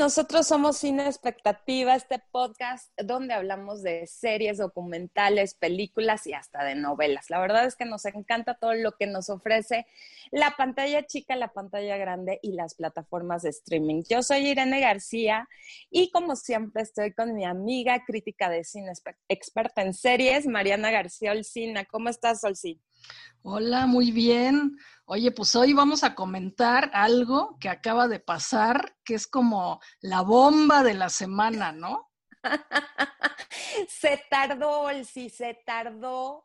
nosotros somos Cine Expectativa, este podcast donde hablamos de series, documentales, películas y hasta de novelas. La verdad es que nos encanta todo lo que nos ofrece la pantalla chica, la pantalla grande y las plataformas de streaming. Yo soy Irene García y como siempre estoy con mi amiga crítica de cine experta en series, Mariana García Olcina. ¿Cómo estás, Olcina? Hola, muy bien. Oye, pues hoy vamos a comentar algo que acaba de pasar, que es como la bomba de la semana, ¿no? se tardó, sí, se tardó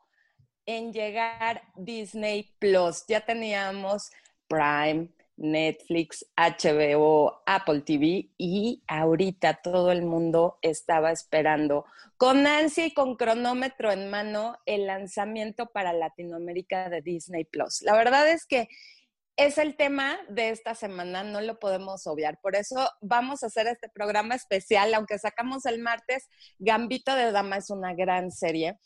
en llegar Disney Plus. Ya teníamos Prime, Netflix, HBO, Apple TV y ahorita todo el mundo estaba esperando con ansia y con cronómetro en mano el lanzamiento para Latinoamérica de Disney Plus. La verdad es que es el tema de esta semana, no lo podemos obviar. Por eso vamos a hacer este programa especial, aunque sacamos el martes, Gambito de Dama es una gran serie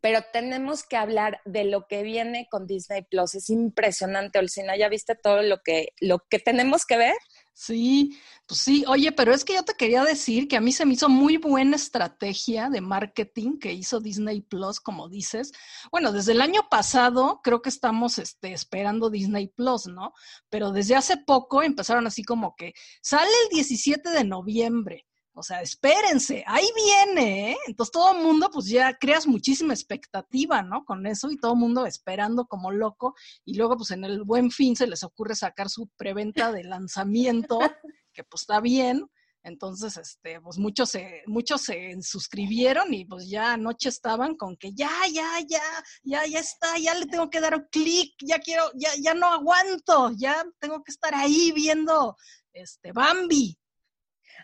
pero tenemos que hablar de lo que viene con Disney Plus. Es impresionante, Olcina. ¿Ya viste todo lo que, lo que tenemos que ver? Sí, pues sí. Oye, pero es que yo te quería decir que a mí se me hizo muy buena estrategia de marketing que hizo Disney Plus, como dices. Bueno, desde el año pasado creo que estamos este, esperando Disney Plus, ¿no? Pero desde hace poco empezaron así como que sale el 17 de noviembre o sea, espérense, ahí viene, ¿eh? Entonces todo el mundo, pues ya creas muchísima expectativa, ¿no? Con eso y todo el mundo esperando como loco. Y luego, pues en el buen fin se les ocurre sacar su preventa de lanzamiento, que pues está bien. Entonces, este, pues muchos se, muchos se suscribieron y pues ya anoche estaban con que ya, ya, ya, ya, ya está, ya le tengo que dar un clic, ya quiero, ya, ya no aguanto, ya tengo que estar ahí viendo este Bambi.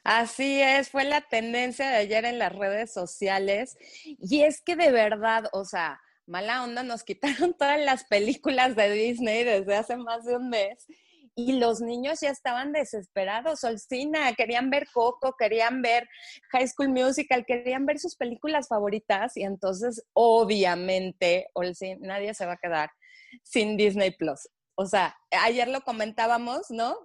Así es, fue la tendencia de ayer en las redes sociales. Y es que de verdad, o sea, mala onda, nos quitaron todas las películas de Disney desde hace más de un mes. Y los niños ya estaban desesperados, Solcina, querían ver Coco, querían ver High School Musical, querían ver sus películas favoritas y entonces obviamente, nadie se va a quedar sin Disney Plus. O sea, ayer lo comentábamos, ¿no?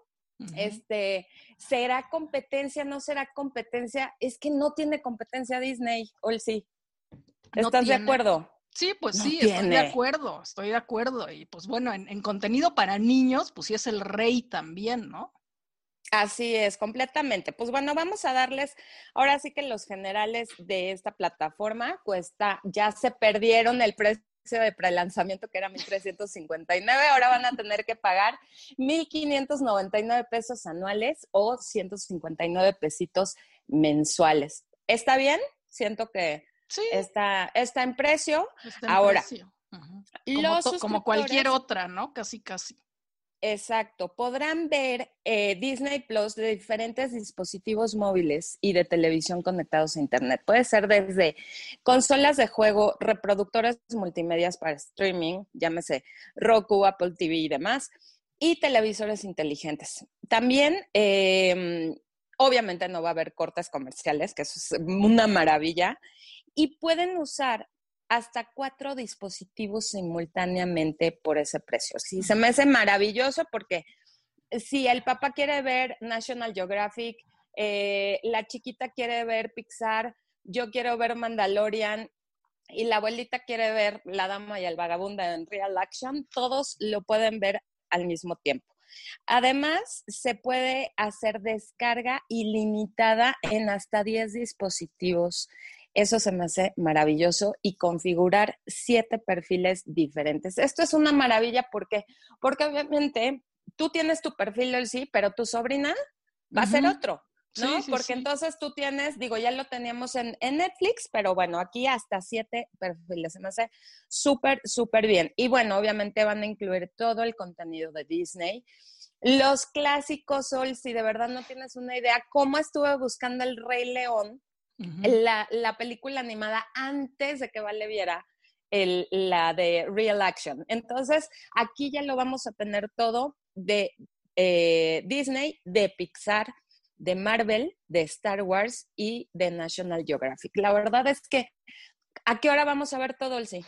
Este, ¿será competencia? ¿No será competencia? Es que no tiene competencia Disney, ¿o sí? ¿Estás de acuerdo? Sí, pues sí, estoy de acuerdo, estoy de acuerdo. Y pues bueno, en, contenido para niños, pues sí es el rey también, ¿no? Así es, completamente. Pues bueno, vamos a darles, ahora sí que los generales de esta plataforma cuesta, ya se perdieron el precio de prelanzamiento que era 1.359, ahora van a tener que pagar 1.599 pesos anuales o 159 pesitos mensuales. ¿Está bien? Siento que está, está en precio. ahora, como cualquier otra, ¿no? Casi, casi. Exacto. Podrán ver eh, Disney Plus de diferentes dispositivos móviles y de televisión conectados a Internet. Puede ser desde consolas de juego, reproductores multimedias para streaming, llámese Roku, Apple TV y demás, y televisores inteligentes. También, em, obviamente no va a haber cortes comerciales, que eso es una maravilla, y pueden usar hasta cuatro dispositivos simultáneamente por ese precio. Sí, se me hace maravilloso porque si el papá quiere ver National Geographic, eh, la chiquita quiere ver Pixar, yo quiero ver Mandalorian y la abuelita quiere ver La Dama y el Vagabundo en Real Action, todos lo pueden ver al mismo tiempo. Además, se puede hacer descarga ilimitada en hasta 10 dispositivos eso se me hace maravilloso y configurar siete perfiles diferentes. Esto es una maravilla porque, porque obviamente tú tienes tu perfil del sí, pero tu sobrina va a ser otro. ¿no? Porque entonces tú tienes, digo, ya lo teníamos en, en, Netflix, pero bueno, aquí hasta siete perfiles. Se me hace súper, súper bien. Y bueno, obviamente van a incluir todo el contenido de Disney. Los clásicos, Sol, si de verdad no tienes una idea, cómo estuve buscando el Rey León la, película animada antes de que Vale viera la de Real Action. Entonces, aquí ya lo vamos a tener todo de eh, Disney, de Pixar, de Marvel, de Star Wars y de National Geographic. La verdad es que, ¿a qué hora vamos a ver todo el sí?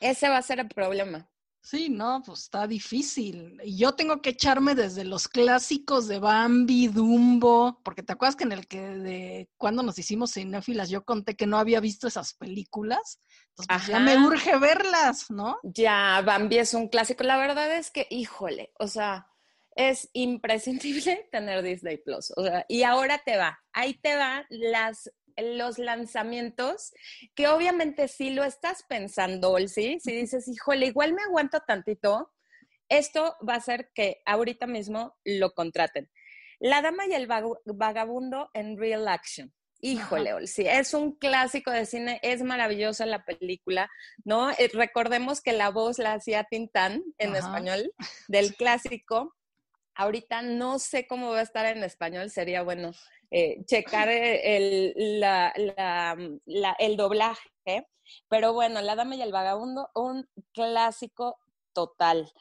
Ese va a ser el problema. Sí, no, pues está difícil. Y yo tengo que echarme desde los clásicos de Bambi, Dumbo, porque te acuerdas que en el que de cuando nos hicimos cinéfilas yo conté que no había visto esas películas. Entonces pues, ya me urge verlas, ¿no? Ya, Bambi es un clásico. La verdad es que, híjole, o sea, es imprescindible tener Disney Plus. O sea, y ahora te va, ahí te va las los lanzamientos, que obviamente si lo estás pensando, ¿sí? Si dices, híjole, igual me aguanto tantito, esto va a hacer que ahorita mismo lo contraten. La Dama y el Vagabundo en Real Action. Híjole, sí, es un clásico de cine, es maravillosa la película, ¿no? Eh, recordemos que la voz la hacía Tintán en español del clásico. Ahorita no sé cómo va a estar en español, sería bueno eh, checar el, el doblaje. Pero bueno, La Dama y el Vagabundo, un clásico total.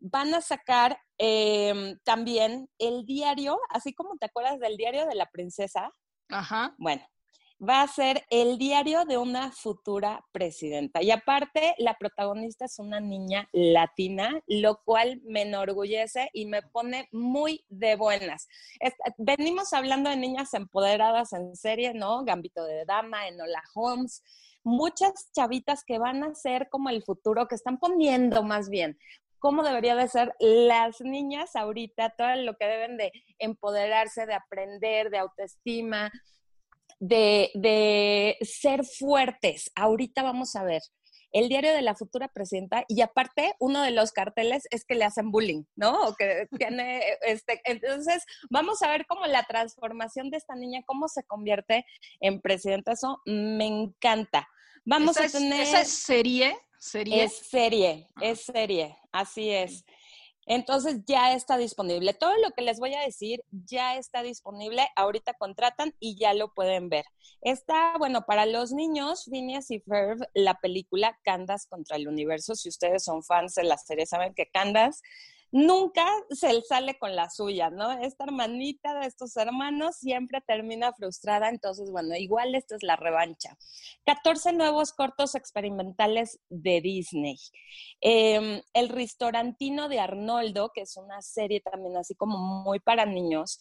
Van a sacar em, también el diario, así como te acuerdas del diario de la princesa. Ajá. Bueno, va a ser el diario de una futura presidenta. Y aparte, la protagonista es una niña latina, lo cual me enorgullece y me pone muy de buenas. venimos hablando de niñas empoderadas en serie, ¿no? Gambito de Dama, Enola Holmes. Muchas chavitas que van a ser como el futuro, que están poniendo más bien cómo debería de ser las niñas ahorita, todo lo que deben de empoderarse, de aprender, de autoestima, de, ser fuertes. Ahorita vamos a ver el diario de la futura presidenta y aparte uno de los carteles es que le hacen bullying, ¿no? O que tiene, este, entonces vamos a ver cómo la transformación de esta niña, cómo se convierte en presidenta, eso me encanta. Vamos a tener... ¿Esa es serie? ¿Serie? Es serie, ah. es serie, así es. Entonces ya está disponible. Todo lo que les voy a decir ya está disponible. Ahorita contratan y ya lo pueden ver. Está, bueno, para los niños, Phineas y Ferb, la película Candas contra el universo. Si ustedes son fans de la serie, saben que Candas nunca se sale con la suya, ¿no? Esta hermanita de estos hermanos siempre termina frustrada, entonces, bueno, igual esta es la revancha. 14 nuevos cortos experimentales de Disney. Em, el restaurantino de Arnoldo, que es una serie también así como muy para niños,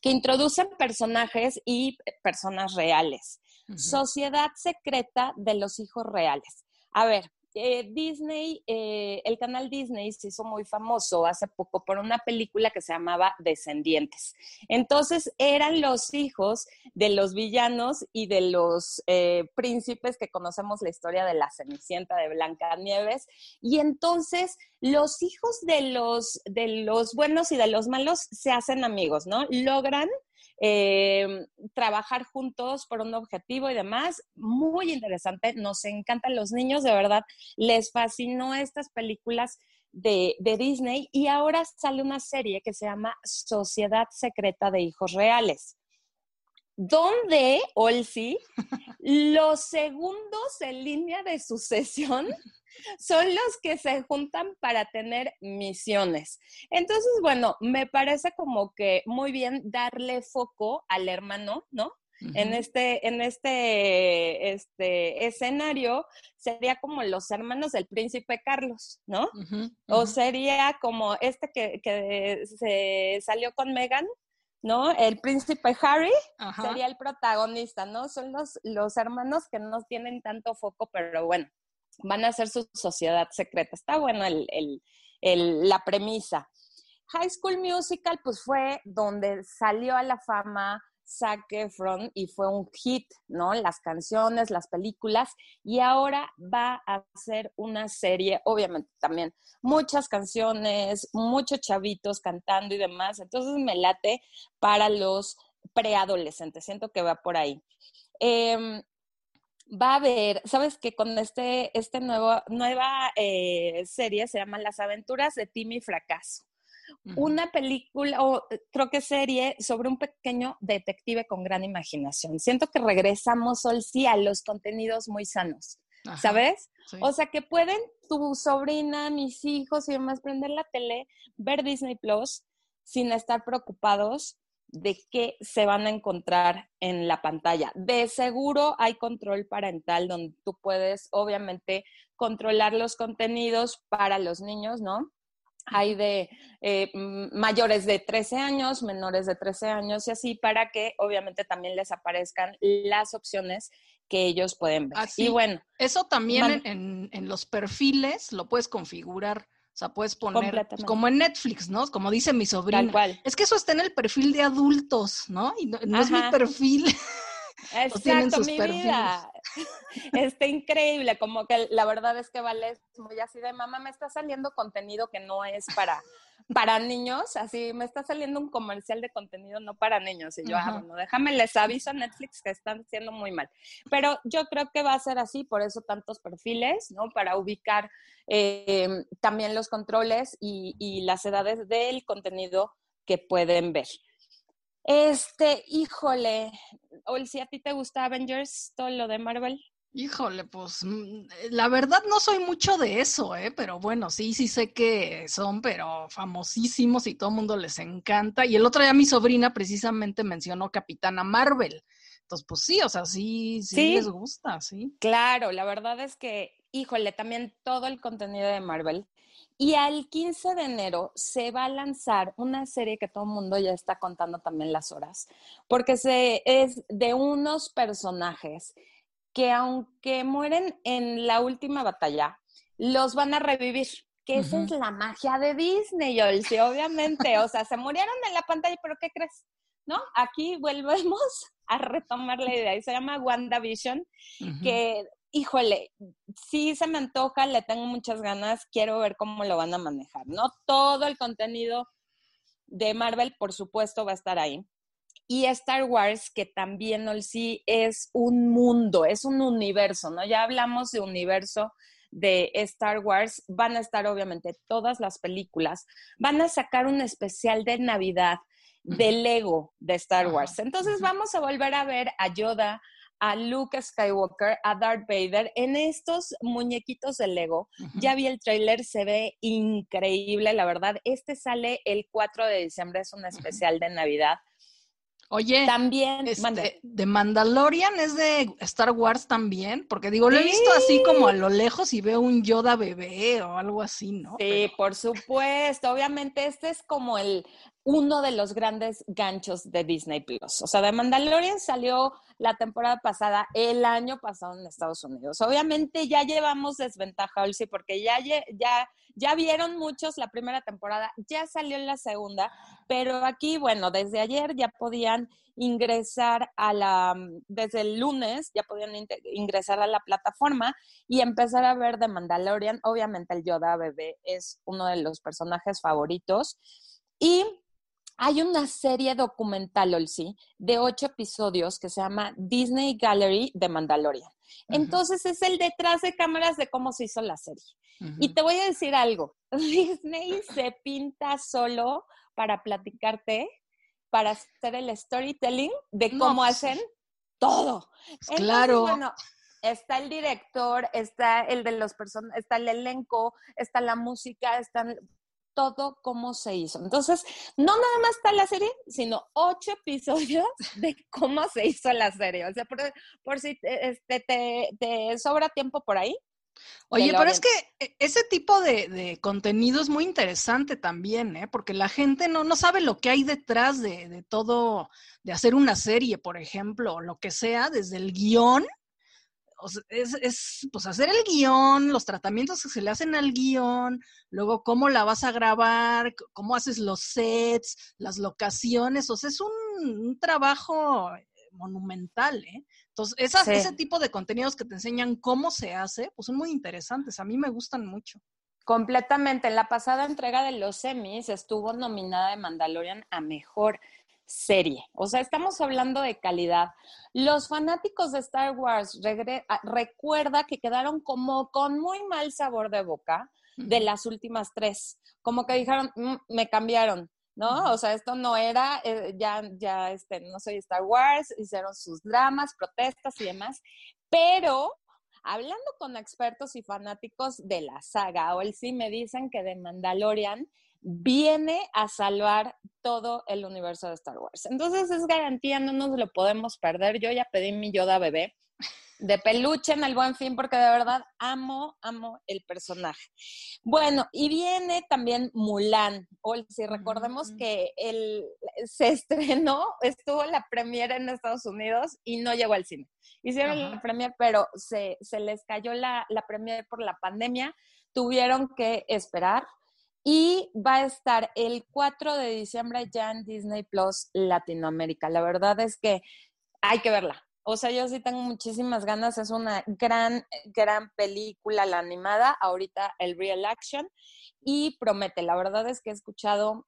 que introducen personajes y personas reales. Sociedad secreta de los hijos reales. A ver, eh, Disney, eh, el canal Disney se hizo muy famoso hace poco por una película que se llamaba Descendientes. Entonces eran los hijos de los villanos y de los eh, príncipes que conocemos la historia de la Cenicienta de Blanca Nieves. Y entonces los hijos de los, de los buenos y de los malos se hacen amigos, ¿no? Logran eh, trabajar juntos por un objetivo y demás. Muy interesante, nos encantan los niños, de verdad, les fascinó estas películas de, de, Disney y ahora sale una serie que se llama Sociedad Secreta de Hijos Reales donde, Olsi, los segundos en línea de sucesión son los que se juntan para tener misiones. Entonces, bueno, me parece como que muy bien darle foco al hermano, ¿no? En este, en este, este escenario sería como los hermanos del príncipe Carlos, ¿no? O sería como este que, que se salió con Megan, ¿no? El príncipe Harry sería el protagonista, ¿no? Son los, los hermanos que no tienen tanto foco, pero bueno, van a hacer su sociedad secreta. Está bueno la premisa. High School Musical, pues fue donde salió a la fama Zac Efron y fue un hit, ¿no? Las canciones, las películas, y ahora va a ser una serie, obviamente también muchas canciones, muchos chavitos cantando y demás, entonces me late para los preadolescentes, siento que va por ahí. Em, va a haber, sabes que con este, este nuevo, nueva eh, serie se llama Las aventuras de Timmy Fracaso. Una película, o eh, creo que serie, sobre un pequeño detective con gran imaginación. Siento que regresamos, hoy sí, a los contenidos muy sanos, ¿sabes? O sea, que pueden tu sobrina, mis hijos y demás prender la tele, ver Disney Plus sin estar preocupados de qué se van a encontrar en la pantalla. De seguro hay control parental donde tú puedes, obviamente, controlar los contenidos para los niños, ¿no? Hay de eh, mayores de 13 años, menores de 13 años y así, para que obviamente también les aparezcan las opciones que ellos pueden ver. y bueno. Eso también en, en, los perfiles lo puedes configurar. O sea, puedes poner pues, como en Netflix, ¿no? Como dice mi sobrina. Es que eso está en el perfil de adultos, ¿no? Y no, es mi perfil. Exacto, mi vida. Está increíble, como que la verdad es que vale muy así de mamá, me está saliendo contenido que no es para, para niños, así me está saliendo un comercial de contenido no para niños. Y yo, ah, bueno, déjame, les aviso a Netflix que están haciendo muy mal. Pero yo creo que va a ser así, por eso tantos perfiles, ¿no? Para ubicar eh, también los controles y, y las edades del contenido que pueden ver. Este, híjole, o si a ti te gusta Avengers, todo lo de Marvel. Híjole, pues mm, eh, la verdad no soy mucho de eso, ¿eh? Pero bueno, sí, sí sé que son, pero famosísimos y todo el mundo les encanta. Y el otro día mi sobrina precisamente mencionó Capitana Marvel. Entonces, pues sí, o sea, sí, sí, les gusta, sí. Claro, la verdad es que, híjole, también todo el contenido de Marvel. Y al 15 de enero se va a lanzar una serie que todo el mundo ya está contando también las horas, porque se, es de unos personajes que aunque mueren en la última batalla, los van a revivir. Que esa es la magia de Disney, sí, obviamente. O sea, se murieron en la pantalla, pero ¿qué crees? ¿No? Aquí volvemos a retomar la idea. Y se llama WandaVision, que, híjole, sí se me antoja, le tengo muchas ganas, quiero ver cómo lo van a manejar, ¿no? Todo el contenido de Marvel, por supuesto, va a estar ahí y Star Wars, que también sí es un mundo, es un universo, ¿no? Ya hablamos de universo de Star Wars, van a estar obviamente todas las películas, van a sacar un especial de Navidad de Lego de Star Wars. Entonces vamos a volver a ver a Yoda, a Luke Skywalker, a Darth Vader en estos muñequitos de Lego. Ya vi el tráiler, se ve increíble, la verdad. Este sale el 4 de diciembre, es un especial de Navidad. Oye, también este, de Mandalorian es de Star Wars también, porque digo, lo he visto así como a lo lejos y veo un Yoda bebé o algo así, ¿no? Sí, por supuesto. Obviamente este es como el uno de los grandes ganchos de Disney Plus. O sea, de Mandalorian salió la temporada pasada, el año pasado en Estados Unidos. Obviamente ya llevamos desventaja, Olsi, porque ya, ya, ya vieron muchos la primera temporada, ya salió la segunda, pero aquí, bueno, desde ayer ya podían ingresar a la, desde el lunes ya podían ingresar a la plataforma y empezar a ver The Mandalorian. Obviamente el Yoda bebé es uno de los personajes favoritos. Y hay una serie documental, Olsi, de ocho episodios que se llama Disney Gallery de Mandalorian. Entonces es el detrás de cámaras de cómo se hizo la serie. Y te voy a decir algo, Disney se pinta solo para platicarte, para hacer el storytelling de cómo pues, hacen todo. claro. Bueno, está el director, está el de los personajes, está el elenco, está la música, están todo cómo se hizo. Entonces, no nada más está la serie, sino ocho episodios de cómo se hizo la serie. O sea, por, si este, te, sobra tiempo por ahí. Oye, pero es que e, ese tipo de, contenido es muy interesante también, ¿eh? Porque la gente no, no sabe lo que hay detrás de, de todo, de hacer una serie, por ejemplo, o lo que sea, desde el guion es, es, pues hacer el guion, los tratamientos que se le hacen al guion, luego cómo la vas a grabar, cómo haces los sets, las locaciones, o sea, es un, trabajo monumental, ¿eh? Entonces, esas, ese tipo de contenidos que te enseñan cómo se hace, pues son muy interesantes, a mí me gustan mucho. Completamente. En la pasada entrega de los semis estuvo nominada de Mandalorian a Mejor serie. O sea, estamos hablando de calidad. Los fanáticos de Star Wars ah, recuerda que quedaron como con muy mal sabor de boca de las últimas tres. Como que dijeron, mm, me cambiaron, ¿no? O sea, esto no era, eh, ya, ya, este, no soy Star Wars, hicieron sus dramas, protestas y demás. Pero hablando con expertos y fanáticos de la saga, o el sí me dicen que de Mandalorian viene a salvar todo el universo de Star Wars. Entonces es garantía, no nos lo podemos perder. Yo ya pedí mi Yoda bebé de peluche en el buen fin porque de verdad amo, amo el personaje. Bueno, y viene también Mulan. O si recordemos que él se estrenó, estuvo la premiere en Estados Unidos y no llegó al cine. Hicieron la premiere, pero se, se les cayó la, la premiere por la pandemia. Tuvieron que esperar y va a estar el 4 de diciembre ya en Disney Plus Latinoamérica. La verdad es que hay que verla. O sea, yo sí tengo muchísimas ganas. Es una gran, gran película, la animada. Ahorita el real action. Y promete. La verdad es que he escuchado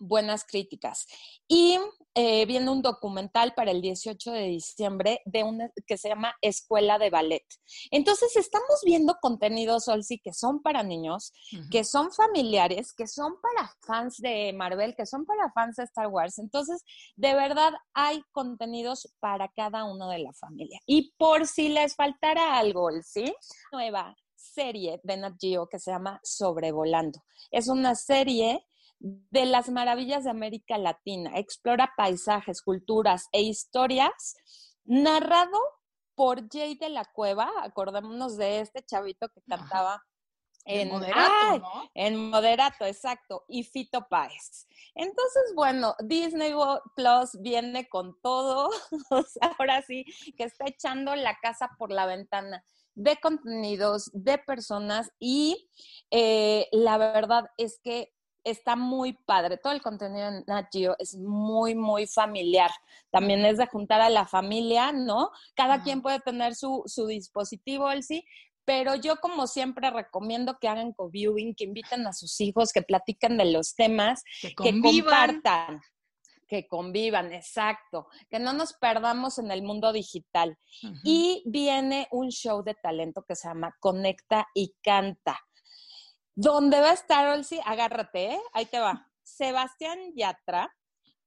buenas críticas. Y eh, viendo un documental para el 18 de diciembre de una que se llama Escuela de Ballet. Entonces, estamos viendo contenidos, Olsi, que son para niños, que son familiares, que son para fans de Marvel, que son para fans de Star Wars. Entonces, de verdad, hay contenidos para cada uno de la familia. Y por si les faltara algo, ¿sí? Nueva serie de Nat Geo que se llama Sobrevolando. Es una serie de las maravillas de América Latina. Explora paisajes, culturas e historias, narrado por Jay de la Cueva. Acordémonos de este chavito que cantaba en Moderato, ¿no? En Moderato, exacto, y Fito Páez. Entonces, bueno, Disney Plus viene con todo, ahora sí, que está echando la casa por la ventana de contenidos, de personas y eh, la verdad es que está muy padre. Todo el contenido en Natio es muy, muy familiar. También es de juntar a la familia, ¿no? Cada quien puede tener su, su dispositivo, el sí, pero yo como siempre recomiendo que hagan co-viewing, que inviten a sus hijos, que platiquen de los temas, que, compartan, que convivan, exacto, que no nos perdamos en el mundo digital. Y viene un show de talento que se llama Conecta y Canta ¿Dónde va a estar, Olsi? Agárrate, ¿eh? Ahí te va. Sebastián Yatra,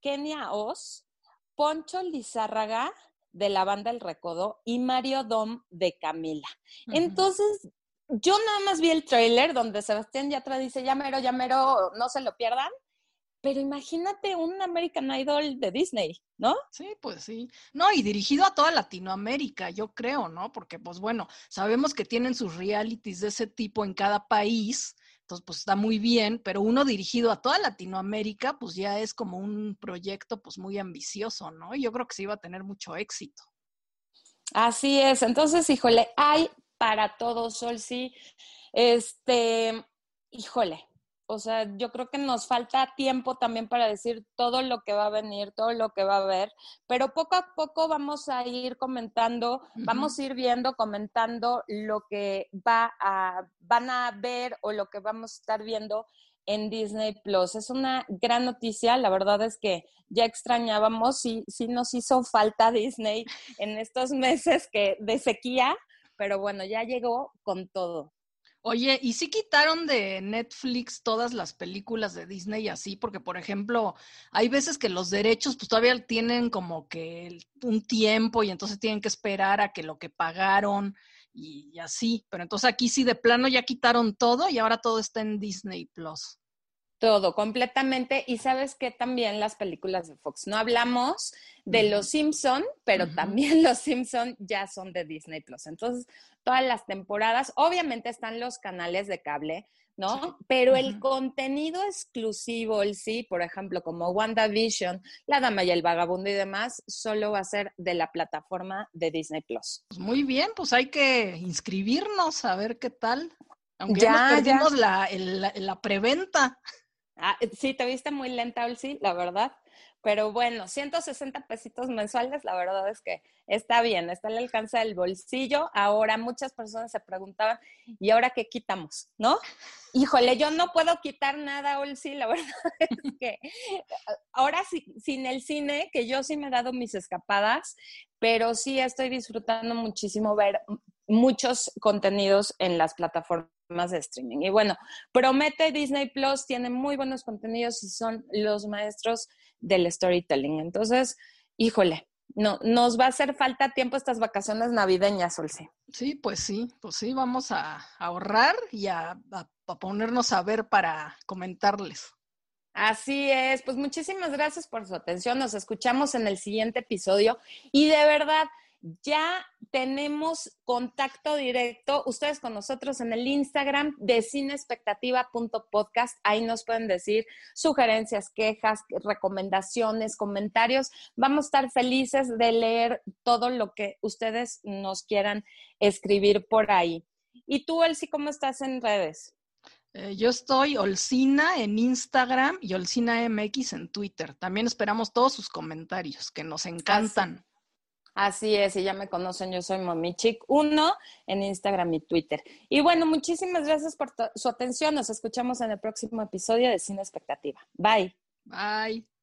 Kenia Oz, Poncho Lizárraga de la banda El Recodo y Mario Dom de Camila. Entonces, yo nada más vi el trailer donde Sebastián Yatra dice, llamero, llamero, no se lo pierdan. Pero imagínate un American Idol de Disney, ¿no? Sí, pues sí. No, y dirigido a toda Latinoamérica, yo creo, ¿no? Porque, pues bueno, sabemos que tienen sus realities de ese tipo en cada país, entonces, pues está muy bien, pero uno dirigido a toda Latinoamérica, pues ya es como un proyecto pues muy ambicioso, ¿no? Yo creo que sí va a tener mucho éxito. Así es. Entonces, híjole, hay para todos, Sol, sí. Este, híjole, o sea, yo creo que nos falta tiempo también para decir todo lo que va a venir, todo lo que va a haber, pero poco a poco vamos a ir comentando, vamos a ir viendo, comentando lo que va a, van a ver o lo que vamos a estar viendo en Disney Plus. Es una gran noticia, la verdad es que ya extrañábamos, sí, sí nos hizo falta Disney en estos meses que de sequía, pero bueno, ya llegó con todo. Oye, ¿y si quitaron de Netflix todas las películas de Disney así? Porque, por ejemplo, hay veces que los derechos pues todavía tienen como que un tiempo y entonces tienen que esperar a que lo que pagaron y, así. Pero entonces aquí sí de plano ya quitaron todo y ahora todo está en Disney Plus. Todo, completamente. Y sabes que también las películas de Fox. No hablamos de Los Simpson, pero también Los Simpson ya son de Disney Plus. Entonces, todas las temporadas. Obviamente están los canales de cable, ¿no? Pero el contenido exclusivo, el sí, por ejemplo, como WandaVision, La Dama y el Vagabundo y demás, solo va a ser de la plataforma de Disney Plus. Pues muy bien, pues hay que inscribirnos a ver qué tal. Aunque ya, ya nos La, la, preventa. Ah, sí, te viste muy lenta, sí, la verdad. Pero bueno, 160 pesitos mensuales, la verdad es que está bien, está al alcance del bolsillo. Ahora muchas personas se preguntaban, ¿y ahora qué quitamos? ¿No? Híjole, yo no puedo quitar nada, Olsi, la verdad es que ahora sí, sin el cine, que yo sí me he dado mis escapadas, pero sí estoy disfrutando muchísimo ver muchos contenidos en las plataformas de streaming. Y bueno, promete Disney Plus, tiene muy buenos contenidos y son los maestros del storytelling. Entonces, híjole, no, nos va a hacer falta tiempo estas vacaciones navideñas, Olsi. Sí, pues sí, pues sí, vamos a ahorrar y a, a ponernos a ver para comentarles. Así es, pues muchísimas gracias por su atención. Nos escuchamos en el siguiente episodio y de verdad ya tenemos contacto directo, ustedes con nosotros en el Instagram de cinespectativa.podcast. Ahí nos pueden decir sugerencias, quejas, recomendaciones, comentarios. Vamos a estar felices de leer todo lo que ustedes nos quieran escribir por ahí. ¿Y tú, Elsie, cómo estás en redes? Eh, yo estoy Olcina en Instagram y Olcina MX en Twitter. También esperamos todos sus comentarios, que nos encantan. Así es, y ya me conocen, yo soy Momichic1 en Instagram y Twitter. Y bueno, muchísimas gracias por su atención. Nos escuchamos en el próximo episodio de Cine Expectativa. Bye. Bye.